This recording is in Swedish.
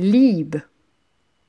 lieb